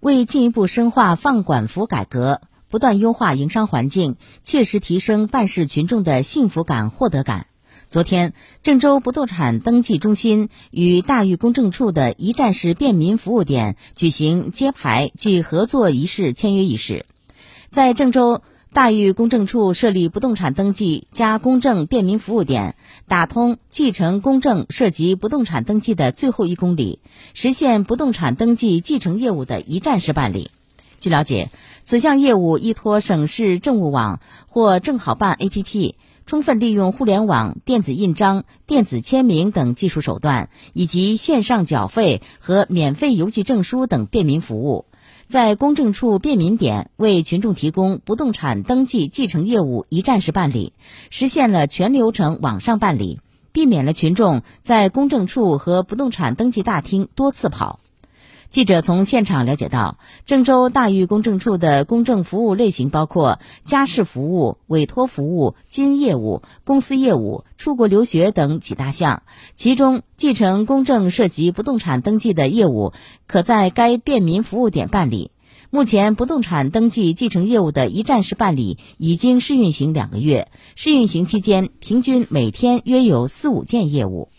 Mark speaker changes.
Speaker 1: 为进一步深化放管服改革，不断优化营商环境，切实提升办事群众的幸福感、获得感。昨天，郑州不动产登记中心与大峪公证处的一站式便民服务点举行揭牌暨合作仪式签约仪式。在郑州大峪公证处设立不动产登记加公证便民服务点，打通继承公证涉及不动产登记的最后一公里，实现不动产登记继承业务的一站式办理。据了解，此项业务依托省市政务网或正好办 APP。充分利用互联网、电子印章、电子签名等技术手段，以及线上缴费和免费邮寄证书等便民服务，在公证处便民点为群众提供不动产登记继承业务一站式办理，实现了全流程网上办理，避免了群众在公证处和不动产登记大厅多次跑。记者从现场了解到，郑州大峪公证处的公证服务类型包括家事服务、委托服务、金业务、公司业务、出国留学等几大项。其中，继承公证涉及不动产登记的业务，可在该便民服务点办理。目前，不动产登记继承业务的一站式办理已经试运行两个月，试运行期间平均每天约有四五件业务。